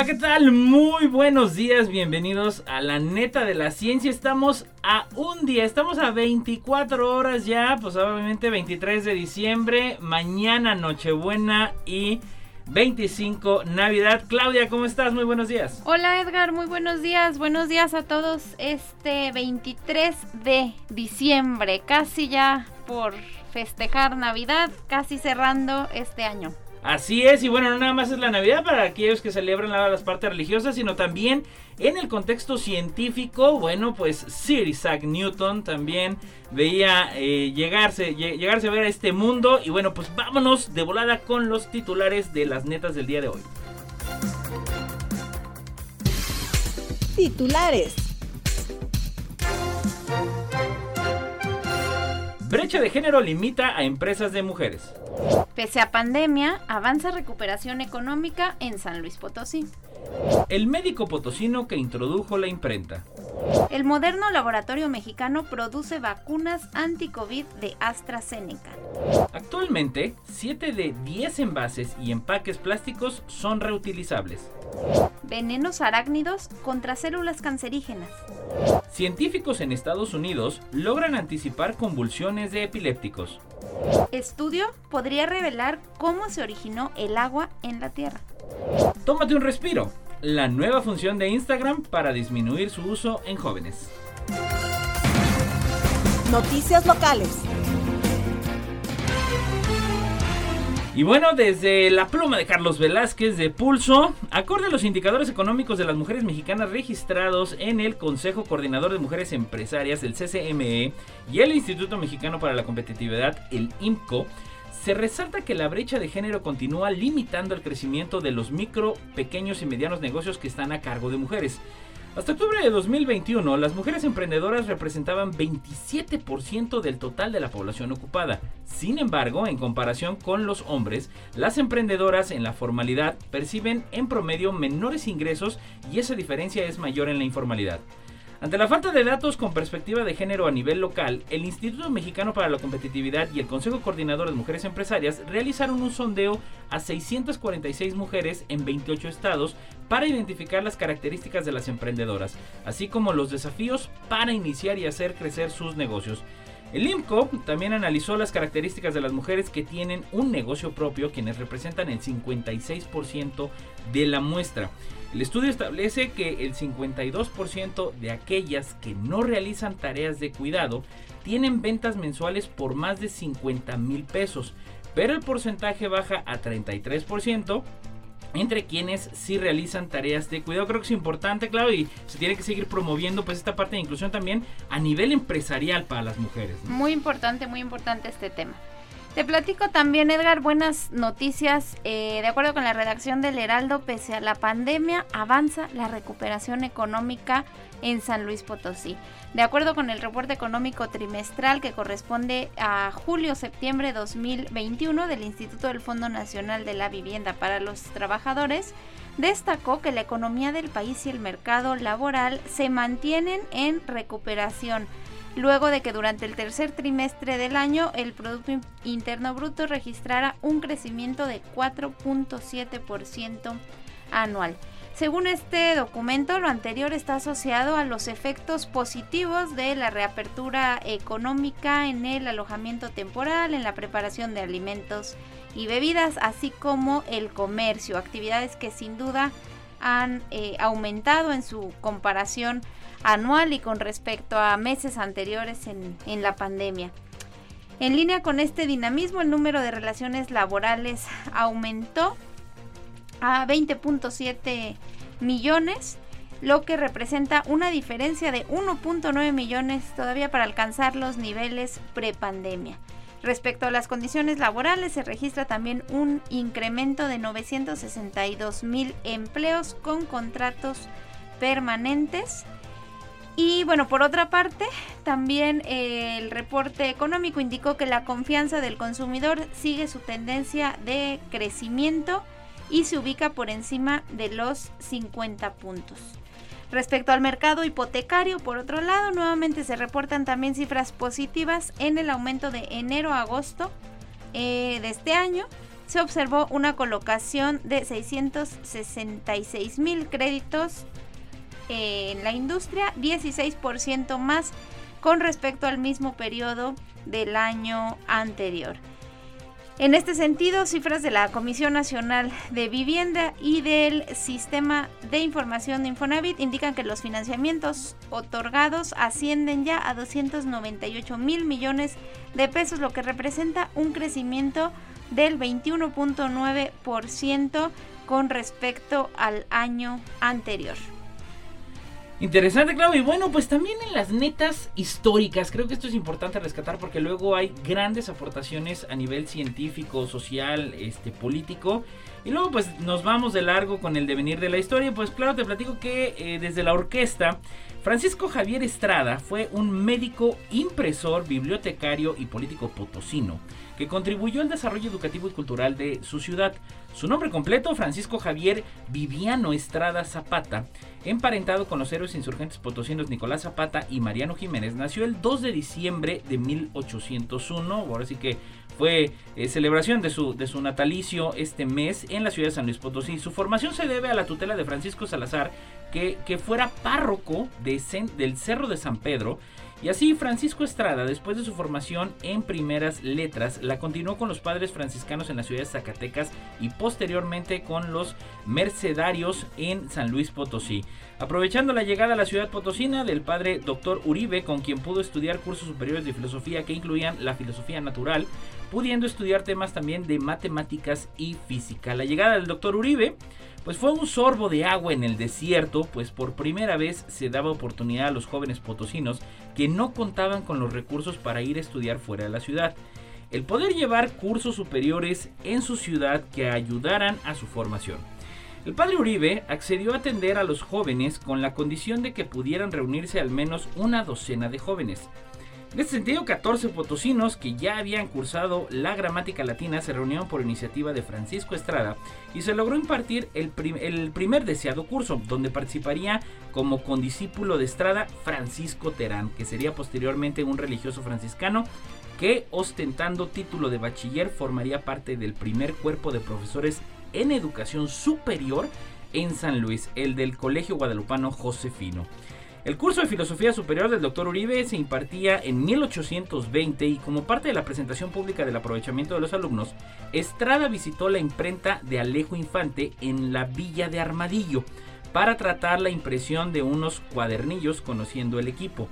Hola, ¿qué tal? Muy buenos días, bienvenidos a la neta de la ciencia. Estamos a un día, estamos a 24 horas ya, pues obviamente 23 de diciembre, mañana Nochebuena y 25 Navidad. Claudia, ¿cómo estás? Muy buenos días. Hola Edgar, muy buenos días. Buenos días a todos. Este 23 de diciembre, casi ya por festejar Navidad, casi cerrando este año. Así es, y bueno, no nada más es la Navidad para aquellos que celebran las partes religiosas, sino también en el contexto científico, bueno, pues Sir Isaac Newton también veía eh, llegarse, llegarse a ver a este mundo, y bueno, pues vámonos de volada con los titulares de las netas del día de hoy. Titulares. Brecha de género limita a empresas de mujeres. Pese a pandemia, avanza recuperación económica en San Luis Potosí. El médico potosino que introdujo la imprenta. El moderno laboratorio mexicano produce vacunas anti-COVID de AstraZeneca. Actualmente, 7 de 10 envases y empaques plásticos son reutilizables. Venenos arácnidos contra células cancerígenas. Científicos en Estados Unidos logran anticipar convulsiones de epilépticos. Estudio podría revelar cómo se originó el agua en la Tierra. Tómate un respiro. La nueva función de Instagram para disminuir su uso en jóvenes. Noticias locales. Y bueno, desde la pluma de Carlos Velázquez de Pulso, acorde a los indicadores económicos de las mujeres mexicanas registrados en el Consejo Coordinador de Mujeres Empresarias, el CCME, y el Instituto Mexicano para la Competitividad, el IMCO, se resalta que la brecha de género continúa limitando el crecimiento de los micro, pequeños y medianos negocios que están a cargo de mujeres. Hasta octubre de 2021, las mujeres emprendedoras representaban 27% del total de la población ocupada. Sin embargo, en comparación con los hombres, las emprendedoras en la formalidad perciben en promedio menores ingresos y esa diferencia es mayor en la informalidad. Ante la falta de datos con perspectiva de género a nivel local, el Instituto Mexicano para la Competitividad y el Consejo Coordinador de Mujeres Empresarias realizaron un sondeo a 646 mujeres en 28 estados para identificar las características de las emprendedoras, así como los desafíos para iniciar y hacer crecer sus negocios. El IMCO también analizó las características de las mujeres que tienen un negocio propio, quienes representan el 56% de la muestra. El estudio establece que el 52% de aquellas que no realizan tareas de cuidado tienen ventas mensuales por más de 50 mil pesos, pero el porcentaje baja a 33% entre quienes sí realizan tareas de cuidado. Creo que es importante, claro, y se tiene que seguir promoviendo pues esta parte de inclusión también a nivel empresarial para las mujeres. Muy importante, muy importante este tema. Te platico también, Edgar, buenas noticias. Eh, de acuerdo con la redacción del Heraldo, pese a la pandemia, avanza la recuperación económica en San Luis Potosí. De acuerdo con el reporte económico trimestral que corresponde a julio-septiembre 2021 del Instituto del Fondo Nacional de la Vivienda para los Trabajadores, destacó que la economía del país y el mercado laboral se mantienen en recuperación luego de que durante el tercer trimestre del año el Producto Interno Bruto registrara un crecimiento de 4.7% anual. Según este documento, lo anterior está asociado a los efectos positivos de la reapertura económica en el alojamiento temporal, en la preparación de alimentos y bebidas, así como el comercio, actividades que sin duda han eh, aumentado en su comparación anual y con respecto a meses anteriores en, en la pandemia. En línea con este dinamismo, el número de relaciones laborales aumentó a 20.7 millones, lo que representa una diferencia de 1.9 millones todavía para alcanzar los niveles prepandemia. Respecto a las condiciones laborales, se registra también un incremento de 962 mil empleos con contratos permanentes. Y bueno, por otra parte, también eh, el reporte económico indicó que la confianza del consumidor sigue su tendencia de crecimiento y se ubica por encima de los 50 puntos. Respecto al mercado hipotecario, por otro lado, nuevamente se reportan también cifras positivas en el aumento de enero a agosto eh, de este año. Se observó una colocación de 666 mil créditos en la industria, 16% más con respecto al mismo periodo del año anterior. En este sentido, cifras de la Comisión Nacional de Vivienda y del Sistema de Información de Infonavit indican que los financiamientos otorgados ascienden ya a 298 mil millones de pesos, lo que representa un crecimiento del 21.9% con respecto al año anterior. Interesante, claro. Y bueno, pues también en las netas históricas, creo que esto es importante rescatar porque luego hay grandes aportaciones a nivel científico, social, este, político. Y luego pues nos vamos de largo con el devenir de la historia. Pues claro, te platico que eh, desde la orquesta, Francisco Javier Estrada fue un médico, impresor, bibliotecario y político potosino que contribuyó al desarrollo educativo y cultural de su ciudad. Su nombre completo, Francisco Javier Viviano Estrada Zapata, emparentado con los héroes insurgentes potosinos Nicolás Zapata y Mariano Jiménez, nació el 2 de diciembre de 1801, ahora sí que fue eh, celebración de su, de su natalicio este mes en la ciudad de San Luis Potosí. Su formación se debe a la tutela de Francisco Salazar, que, que fuera párroco de, del Cerro de San Pedro, y así Francisco Estrada, después de su formación en primeras letras, la continuó con los padres franciscanos en la ciudad de Zacatecas y posteriormente con los mercedarios en San Luis Potosí. Aprovechando la llegada a la ciudad potosina del padre Dr. Uribe, con quien pudo estudiar cursos superiores de filosofía que incluían la filosofía natural, pudiendo estudiar temas también de matemáticas y física. La llegada del Dr. Uribe pues fue un sorbo de agua en el desierto, pues por primera vez se daba oportunidad a los jóvenes potosinos que no contaban con los recursos para ir a estudiar fuera de la ciudad. El poder llevar cursos superiores en su ciudad que ayudaran a su formación. El padre Uribe accedió a atender a los jóvenes con la condición de que pudieran reunirse al menos una docena de jóvenes. En este sentido, 14 potosinos que ya habían cursado la gramática latina se reunieron por iniciativa de Francisco Estrada y se logró impartir el, el primer deseado curso, donde participaría como condiscípulo de Estrada Francisco Terán, que sería posteriormente un religioso franciscano que ostentando título de bachiller formaría parte del primer cuerpo de profesores en educación superior en San Luis, el del Colegio Guadalupano Josefino. El curso de Filosofía Superior del Dr. Uribe se impartía en 1820 y como parte de la presentación pública del aprovechamiento de los alumnos, Estrada visitó la imprenta de Alejo Infante en la Villa de Armadillo para tratar la impresión de unos cuadernillos conociendo el equipo,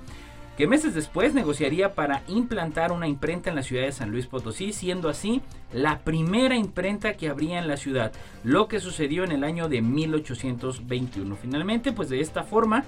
que meses después negociaría para implantar una imprenta en la ciudad de San Luis Potosí, siendo así la primera imprenta que habría en la ciudad, lo que sucedió en el año de 1821. Finalmente, pues de esta forma,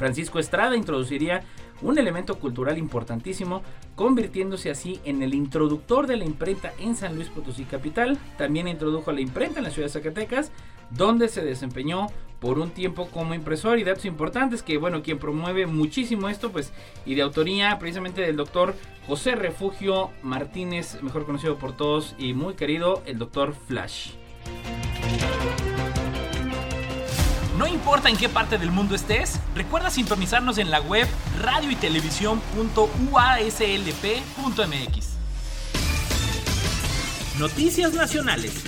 Francisco Estrada introduciría un elemento cultural importantísimo, convirtiéndose así en el introductor de la imprenta en San Luis Potosí Capital. También introdujo la imprenta en la ciudad de Zacatecas, donde se desempeñó por un tiempo como impresor. Y datos importantes que, bueno, quien promueve muchísimo esto, pues, y de autoría precisamente del doctor José Refugio Martínez, mejor conocido por todos y muy querido, el doctor Flash. No importa en qué parte del mundo estés, recuerda sintonizarnos en la web radio y Noticias Nacionales.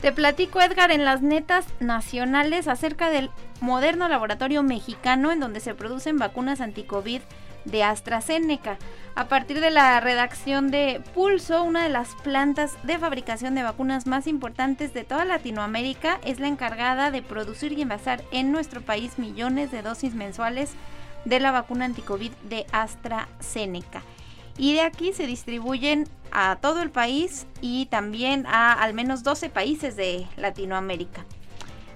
Te platico, Edgar, en las netas nacionales acerca del moderno laboratorio mexicano en donde se producen vacunas anti-COVID de AstraZeneca. A partir de la redacción de Pulso, una de las plantas de fabricación de vacunas más importantes de toda Latinoamérica es la encargada de producir y envasar en nuestro país millones de dosis mensuales de la vacuna anticovid de AstraZeneca. Y de aquí se distribuyen a todo el país y también a al menos 12 países de Latinoamérica.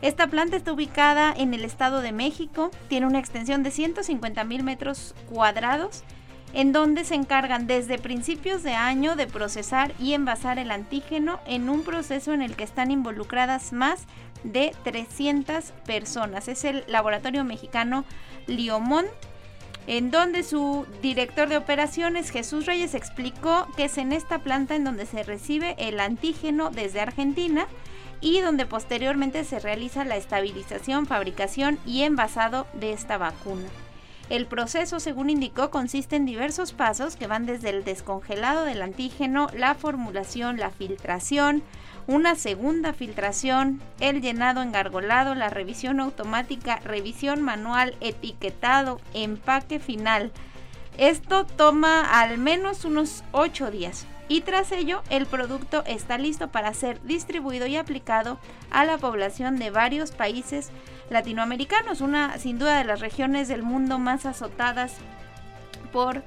Esta planta está ubicada en el Estado de México, tiene una extensión de 150 mil metros cuadrados, en donde se encargan desde principios de año de procesar y envasar el antígeno en un proceso en el que están involucradas más de 300 personas. Es el laboratorio mexicano Liomont en donde su director de operaciones, Jesús Reyes, explicó que es en esta planta en donde se recibe el antígeno desde Argentina y donde posteriormente se realiza la estabilización, fabricación y envasado de esta vacuna. El proceso, según indicó, consiste en diversos pasos que van desde el descongelado del antígeno, la formulación, la filtración, una segunda filtración, el llenado engargolado, la revisión automática, revisión manual, etiquetado, empaque final. Esto toma al menos unos 8 días y tras ello el producto está listo para ser distribuido y aplicado a la población de varios países latinoamericanos, una sin duda de las regiones del mundo más azotadas por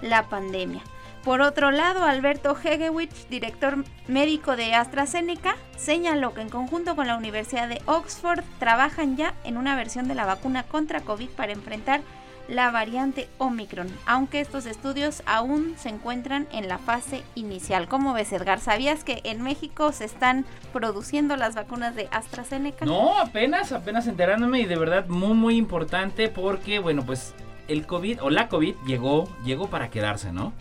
la pandemia. Por otro lado, Alberto Hegewich, director médico de AstraZeneca, señaló que en conjunto con la Universidad de Oxford trabajan ya en una versión de la vacuna contra COVID para enfrentar la variante Omicron, aunque estos estudios aún se encuentran en la fase inicial. ¿Cómo ves, Edgar? ¿Sabías que en México se están produciendo las vacunas de AstraZeneca? No, apenas, apenas enterándome y de verdad muy, muy importante porque, bueno, pues el COVID o la COVID llegó, llegó para quedarse, ¿no?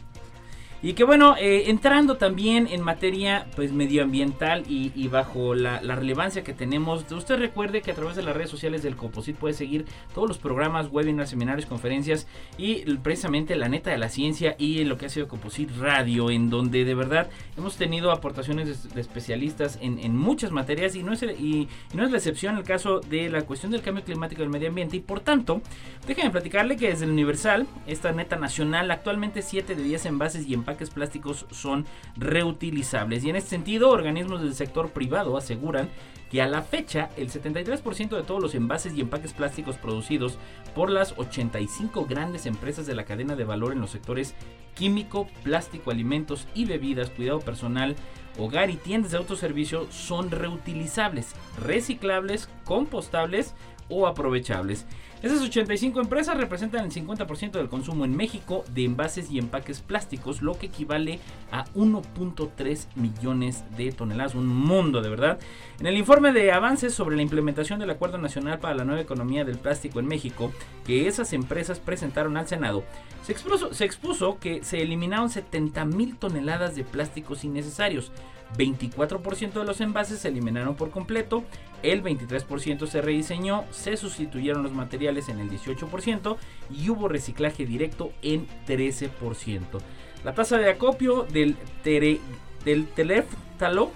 Y que bueno, eh, entrando también en materia pues medioambiental y, bajo la, relevancia que tenemos, usted recuerde que a través de las redes sociales del Composit puede seguir todos los programas, webinars, seminarios, conferencias y precisamente la neta de la ciencia y lo que ha sido Composit Radio, en donde de verdad hemos tenido aportaciones de, especialistas en, muchas materias y no, es, y, no es la excepción el caso de la cuestión del cambio climático del medio ambiente. Y por tanto, déjenme platicarle que desde el Universal, esta neta nacional, actualmente 7 de 10 envases y empaques plásticos son reutilizables. Y en este sentido, organismos del sector privado aseguran que a la fecha el 73% de todos los envases y empaques plásticos producidos por las 85 grandes empresas de la cadena de valor en los sectores químico, plástico, alimentos y bebidas, cuidado personal, hogar y tiendas de autoservicio son reutilizables, reciclables, compostables o aprovechables. Esas 85 empresas representan el 50% del consumo en México de envases y empaques plásticos, lo que equivale a 1.3 millones de toneladas, un mundo de verdad. En el informe de avances sobre la implementación del Acuerdo Nacional para la Nueva Economía del Plástico en México, que esas empresas presentaron al Senado, se expuso, se expuso que se eliminaron 70 mil toneladas de plásticos innecesarios. 24% de los envases se eliminaron por completo, el 23% se rediseñó, se sustituyeron los materiales en el 18% y hubo reciclaje directo en 13%. La tasa de acopio del, teléftalo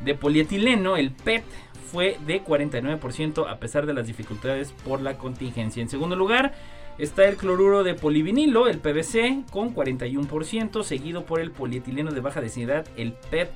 de polietileno, el PET, fue de 49% a pesar de las dificultades por la contingencia. En segundo lugar, Está el cloruro de polivinilo, el PVC, con 41%, seguido por el polietileno de baja densidad, el PET,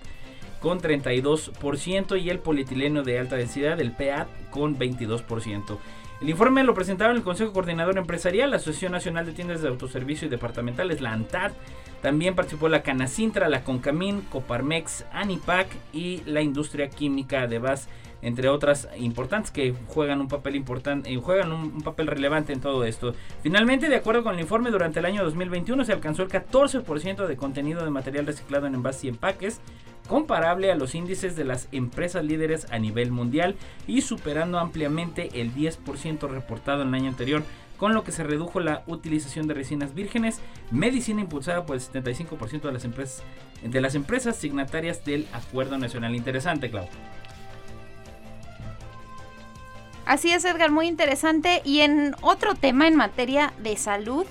con 32%, y el polietileno de alta densidad, el PEAT, con 22%. El informe lo presentaron el Consejo Coordinador Empresarial, la Asociación Nacional de Tiendas de Autoservicio y Departamentales, la ANTAD. También participó la Canacintra, la Concamín, Coparmex, Anipac y la Industria Química de Bas entre otras importantes que juegan un papel importante y eh, juegan un, papel relevante en todo esto. Finalmente, de acuerdo con el informe, durante el año 2021 se alcanzó el 14% de contenido de material reciclado en envases y empaques, comparable a los índices de las empresas líderes a nivel mundial y superando ampliamente el 10% reportado en el año anterior con lo que se redujo la utilización de resinas vírgenes, medicina impulsada por el 75% de las empresas de las empresas signatarias del Acuerdo Nacional. Interesante, Clau. Así es, Edgar, muy interesante. Y en otro tema en materia de salud,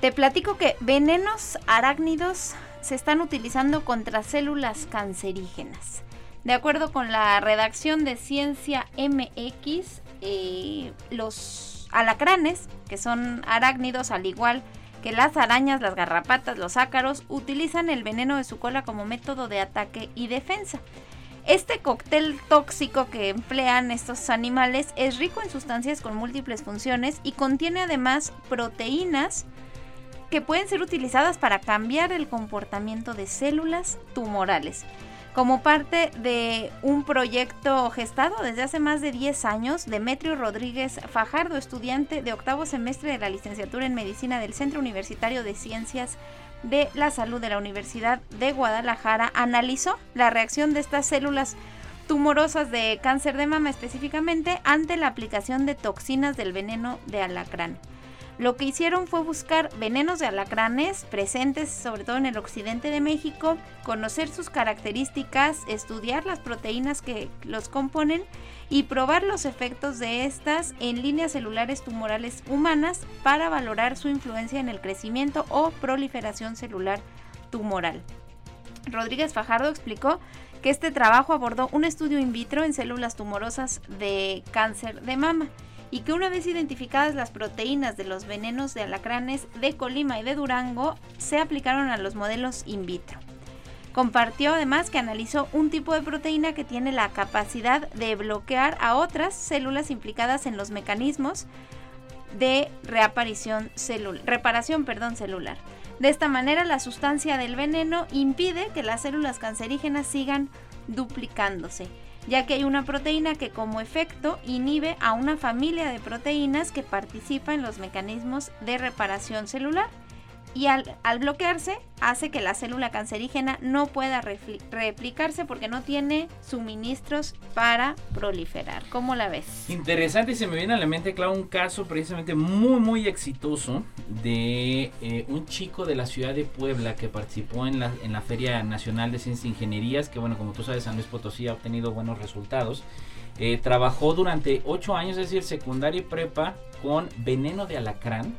te platico que venenos arácnidos se están utilizando contra células cancerígenas. De acuerdo con la redacción de Ciencia MX, eh, los alacranes, que son arácnidos al igual que las arañas, las garrapatas, los ácaros, utilizan el veneno de su cola como método de ataque y defensa. Este cóctel tóxico que emplean estos animales es rico en sustancias con múltiples funciones y contiene además proteínas que pueden ser utilizadas para cambiar el comportamiento de células tumorales. Como parte de un proyecto gestado desde hace más de 10 años, Demetrio Rodríguez Fajardo, estudiante de octavo semestre de la licenciatura en medicina del Centro Universitario de Ciencias de la Salud de la Universidad de Guadalajara, analizó la reacción de estas células tumorosas de cáncer de mama específicamente ante la aplicación de toxinas del veneno de alacrán. Lo que hicieron fue buscar venenos de alacranes presentes sobre todo en el occidente de México, conocer sus características, estudiar las proteínas que los componen y probar los efectos de estas en líneas celulares tumorales humanas para valorar su influencia en el crecimiento o proliferación celular tumoral. Rodríguez Fajardo explicó que este trabajo abordó un estudio in vitro en células tumorosas de cáncer de mama y que una vez identificadas las proteínas de los venenos de alacranes de Colima y de Durango, se aplicaron a los modelos in vitro. Compartió además que analizó un tipo de proteína que tiene la capacidad de bloquear a otras células implicadas en los mecanismos de reaparición celular, reparación perdón, celular. De esta manera, la sustancia del veneno impide que las células cancerígenas sigan duplicándose ya que hay una proteína que como efecto inhibe a una familia de proteínas que participa en los mecanismos de reparación celular y al, bloquearse hace que la célula cancerígena no pueda replicarse porque no tiene suministros para proliferar. ¿Cómo la ves? Interesante y se me viene a la mente, claro, un caso precisamente muy, muy exitoso de eh, un chico de la ciudad de Puebla que participó en la, en la Feria Nacional de Ciencias e Ingenierías, que bueno, como tú sabes, San Luis Potosí ha obtenido buenos resultados. Eh, trabajó durante ocho años, es decir, secundaria y prepa, con veneno de alacrán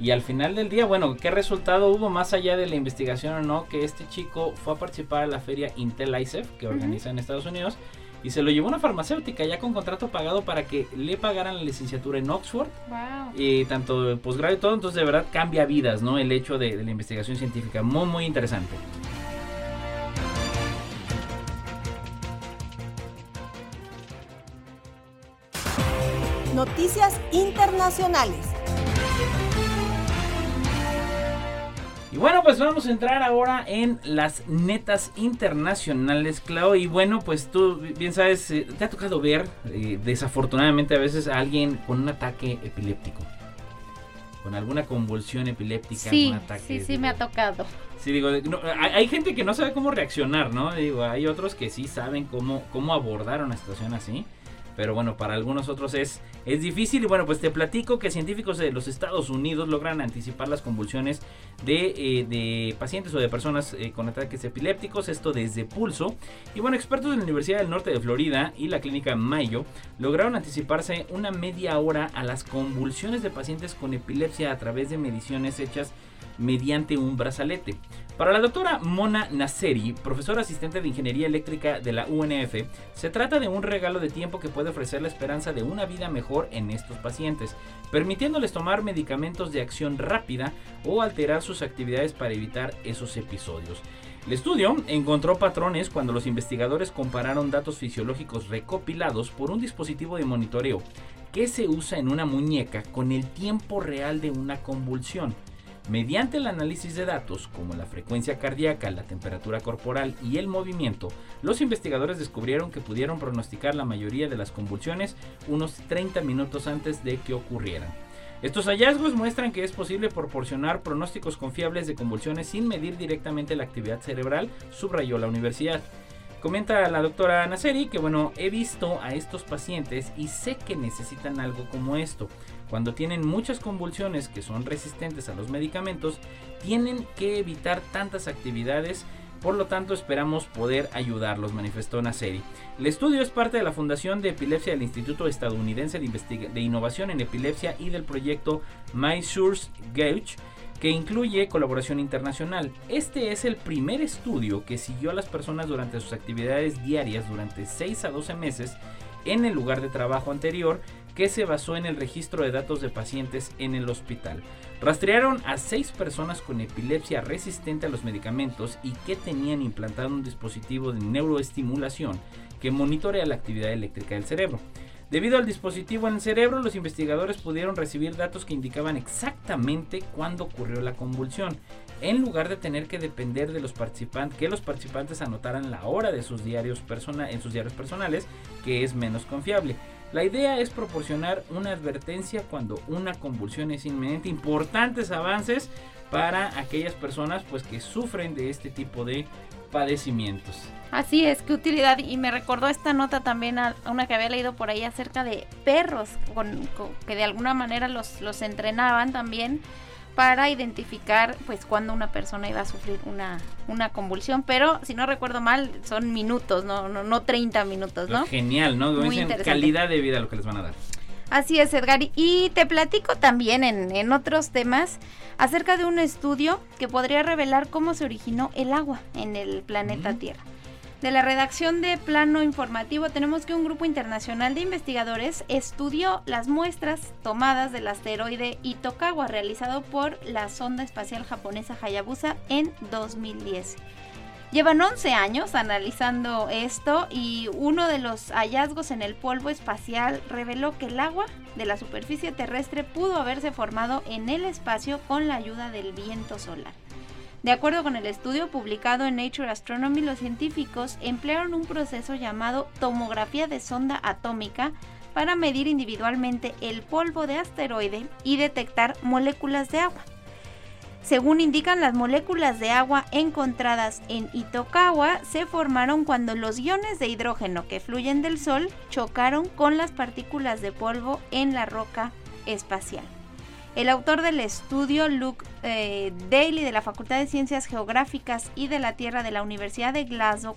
y al final del día, bueno, ¿qué resultado hubo más allá de la investigación o no? Que este chico fue a participar a la feria Intel ICEF que organiza en Estados Unidos y se lo llevó una farmacéutica ya con contrato pagado para que le pagaran la licenciatura en Oxford. Wow. Y tanto posgrado y todo, entonces de verdad cambia vidas, ¿no? El hecho de, de la investigación científica. Muy, muy interesante. Noticias internacionales. Y bueno, pues vamos a entrar ahora en las netas internacionales, Clau. Y bueno, pues tú bien sabes, eh, te ha tocado ver eh, desafortunadamente a veces a alguien con un ataque epiléptico. Con alguna convulsión epiléptica, sí, un ataque. Sí, sí, me ha tocado. Sí, digo, no, hay, hay, gente que no sabe cómo reaccionar, ¿no? Digo, hay otros que sí saben cómo, cómo abordar una situación así pero bueno, para algunos otros es, es difícil. Y bueno, pues te platico que científicos de los Estados Unidos logran anticipar las convulsiones de, eh, de pacientes o de personas eh, con ataques epilépticos, esto desde pulso. Y bueno, expertos de la Universidad del Norte de Florida y la clínica Mayo lograron anticiparse una media hora a las convulsiones de pacientes con epilepsia a través de mediciones hechas mediante un brazalete. Para la doctora Mona Nasseri, profesora asistente de Ingeniería Eléctrica de la UNF, se trata de un regalo de tiempo que puede ofrecer la esperanza de una vida mejor en estos pacientes, permitiéndoles tomar medicamentos de acción rápida o alterar sus actividades para evitar esos episodios. El estudio encontró patrones cuando los investigadores compararon datos fisiológicos recopilados por un dispositivo de monitoreo que se usa en una muñeca con el tiempo real de una convulsión. Mediante el análisis de datos como la frecuencia cardíaca, la temperatura corporal y el movimiento, los investigadores descubrieron que pudieron pronosticar la mayoría de las convulsiones unos 30 minutos antes de que ocurrieran. Estos hallazgos muestran que es posible proporcionar pronósticos confiables de convulsiones sin medir directamente la actividad cerebral, subrayó la universidad. Comenta la doctora Nasseri que bueno, he visto a estos pacientes y sé que necesitan algo como esto. Cuando tienen muchas convulsiones que son resistentes a los medicamentos, tienen que evitar tantas actividades por lo tanto, esperamos poder ayudarlos, manifestó Nasseri. El estudio es parte de la Fundación de Epilepsia del Instituto Estadounidense de, de Innovación en Epilepsia y del proyecto MySource Gauge, que incluye colaboración internacional. Este es el primer estudio que siguió a las personas durante sus actividades diarias durante 6 a 12 meses en el lugar de trabajo anterior que se basó en el registro de datos de pacientes en el hospital. Rastrearon a seis personas con epilepsia resistente a los medicamentos y que tenían implantado un dispositivo de neuroestimulación que monitorea la actividad eléctrica del cerebro. Debido al dispositivo en el cerebro, los investigadores pudieron recibir datos que indicaban exactamente cuándo ocurrió la convulsión en lugar de tener que depender de los participantes, que los participantes anotaran la hora de sus diarios persona, en sus diarios personales, que es menos confiable. La idea es proporcionar una advertencia cuando una convulsión es inminente, importantes avances para aquellas personas pues que sufren de este tipo de padecimientos. Así es, qué utilidad. Y me recordó esta nota también una que había leído por ahí acerca de perros, que de alguna manera los, los entrenaban también para identificar pues cuando una persona iba a sufrir una, una convulsión, pero si no recuerdo mal son minutos, no no, no 30 minutos, ¿no? Genial, ¿no? Muy calidad de vida lo que les van a dar. Así es, Edgar. Y te platico también en, en, otros temas acerca de un estudio que podría revelar cómo se originó el agua en el planeta Tierra. De la redacción de Plano Informativo tenemos que un grupo internacional de investigadores estudió las muestras tomadas del asteroide Itokawa realizado por la sonda espacial japonesa Hayabusa en 2010. Llevan 11 años analizando esto y uno de los hallazgos en el polvo espacial reveló que el agua de la superficie terrestre pudo haberse formado en el espacio con la ayuda del viento solar. De acuerdo con el estudio publicado en Nature Astronomy, los científicos emplearon un proceso llamado tomografía de sonda atómica para medir individualmente el polvo de asteroide y detectar moléculas de agua. Según indican las moléculas de agua encontradas en Itokawa, se formaron cuando los iones de hidrógeno que fluyen del Sol chocaron con las partículas de polvo en la roca espacial. El autor del estudio, Luke eh, Daly, de la Facultad de Ciencias Geográficas y de la Tierra de la Universidad de Glasgow,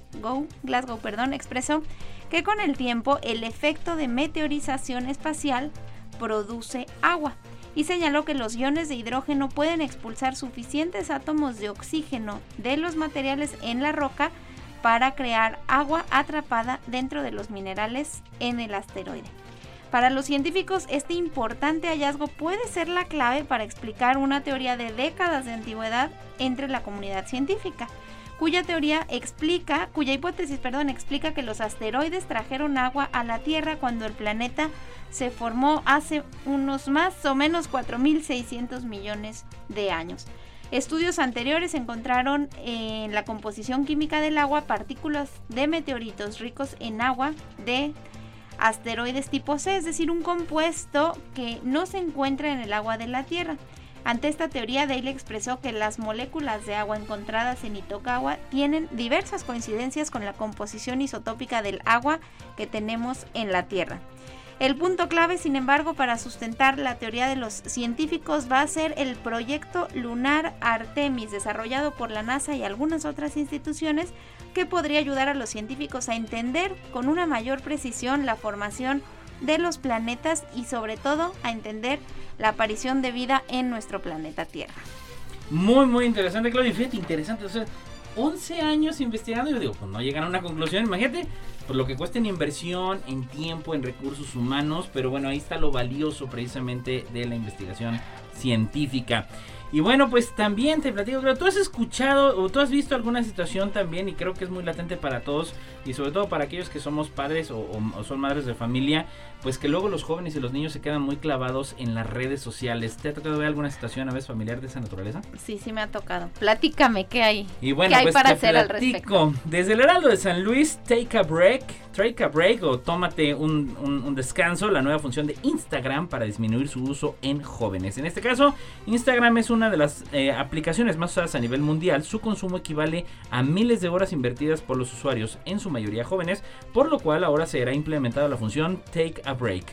Glasgow perdón, expresó que con el tiempo el efecto de meteorización espacial produce agua y señaló que los iones de hidrógeno pueden expulsar suficientes átomos de oxígeno de los materiales en la roca para crear agua atrapada dentro de los minerales en el asteroide. Para los científicos, este importante hallazgo puede ser la clave para explicar una teoría de décadas de antigüedad entre la comunidad científica, cuya teoría explica, cuya hipótesis, perdón, explica que los asteroides trajeron agua a la Tierra cuando el planeta se formó hace unos más o menos 4.600 millones de años. Estudios anteriores encontraron en la composición química del agua partículas de meteoritos ricos en agua de asteroides tipo C, es decir, un compuesto que no se encuentra en el agua de la Tierra. Ante esta teoría, Daly expresó que las moléculas de agua encontradas en Itokawa tienen diversas coincidencias con la composición isotópica del agua que tenemos en la Tierra. El punto clave, sin embargo, para sustentar la teoría de los científicos va a ser el proyecto lunar Artemis, desarrollado por la NASA y algunas otras instituciones, que podría ayudar a los científicos a entender con una mayor precisión la formación de los planetas y sobre todo a entender la aparición de vida en nuestro planeta Tierra. Muy, muy interesante, Claudia. Fíjate, interesante. 11 años investigando y yo digo, pues no llegan a una conclusión. Imagínate, por lo que cuesta en inversión, en tiempo, en recursos humanos, pero bueno, ahí está lo valioso precisamente de la investigación científica. Y bueno, pues también te platico, pero tú has escuchado o tú has visto alguna situación también y creo que es muy latente para todos y sobre todo para aquellos que somos padres o, son madres de familia, pues que luego los jóvenes y los niños se quedan muy clavados en las redes sociales. ¿Te ha tocado ver alguna situación a veces familiar de esa naturaleza? Sí, sí me ha tocado. Platícame, ¿qué hay? Y bueno, hay pues para te hacer al respecto? Desde el Heraldo de San Luis, Take a Break, Take a Break o tómate un, un descanso, la nueva función de Instagram para disminuir su uso en jóvenes. En este caso, Instagram es una una de las eh, aplicaciones más usadas a nivel mundial, su consumo equivale a miles de horas invertidas por los usuarios, en su mayoría jóvenes, por lo cual ahora será implementada la función Take a Break.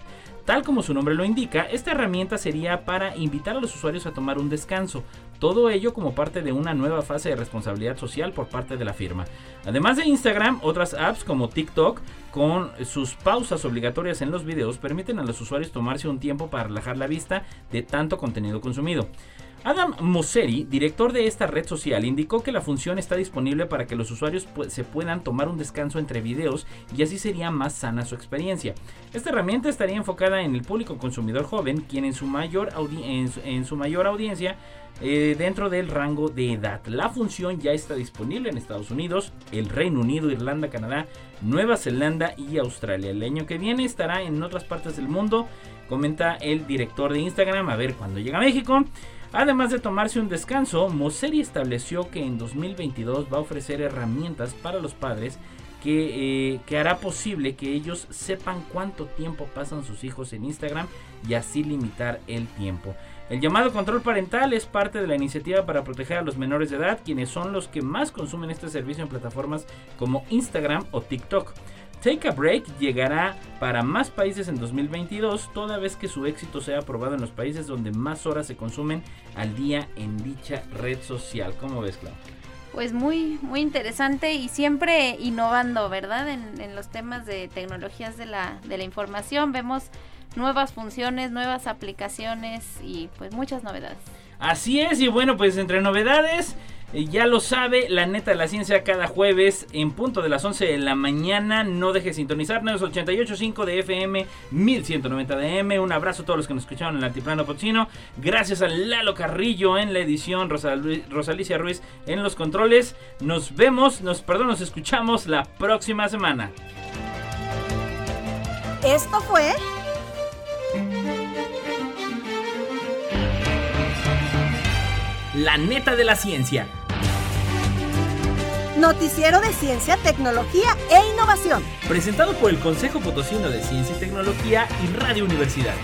Tal como su nombre lo indica, esta herramienta sería para invitar a los usuarios a tomar un descanso, todo ello como parte de una nueva fase de responsabilidad social por parte de la firma. Además de Instagram, otras apps como TikTok, con sus pausas obligatorias en los videos, permiten a los usuarios tomarse un tiempo para relajar la vista de tanto contenido consumido. Adam Mosseri, director de esta red social, indicó que la función está disponible para que los usuarios se puedan tomar un descanso entre videos y así sería más sana su experiencia. Esta herramienta estaría enfocada en el público consumidor joven, quien en su mayor, audiencia eh, dentro del rango de edad. La función ya está disponible en Estados Unidos, el Reino Unido, Irlanda, Canadá, Nueva Zelanda y Australia. El año que viene estará en otras partes del mundo, comenta el director de Instagram, a ver cuando llega a México. Además de tomarse un descanso, Moseri estableció que en 2022 va a ofrecer herramientas para los padres que, eh, que, hará posible que ellos sepan cuánto tiempo pasan sus hijos en Instagram y así limitar el tiempo. El llamado control parental es parte de la iniciativa para proteger a los menores de edad, quienes son los que más consumen este servicio en plataformas como Instagram o TikTok. Take a Break llegará para más países en 2022, toda vez que su éxito sea aprobado en los países donde más horas se consumen al día en dicha red social. ¿Cómo ves, Clau? Pues muy, muy interesante y siempre innovando, ¿verdad? En, en, los temas de tecnologías de la, de la información. Vemos nuevas funciones, nuevas aplicaciones y pues muchas novedades. Así es, y bueno, pues entre novedades ya lo sabe, la neta de la ciencia cada jueves en punto de las 11 de la mañana. No deje de sintonizarnos, 88.5 de FM, 1190 de M. Un abrazo a todos los que nos escucharon en el Altiplano Pochino. Gracias a Lalo Carrillo en la edición, Rosalicia Ruiz en los controles. Nos vemos, nos, perdón, nos escuchamos la próxima semana. Esto fue... La neta de la ciencia. Noticiero de Ciencia, Tecnología e Innovación. Presentado por el Consejo Potosino de Ciencia y Tecnología y Radio Universidad.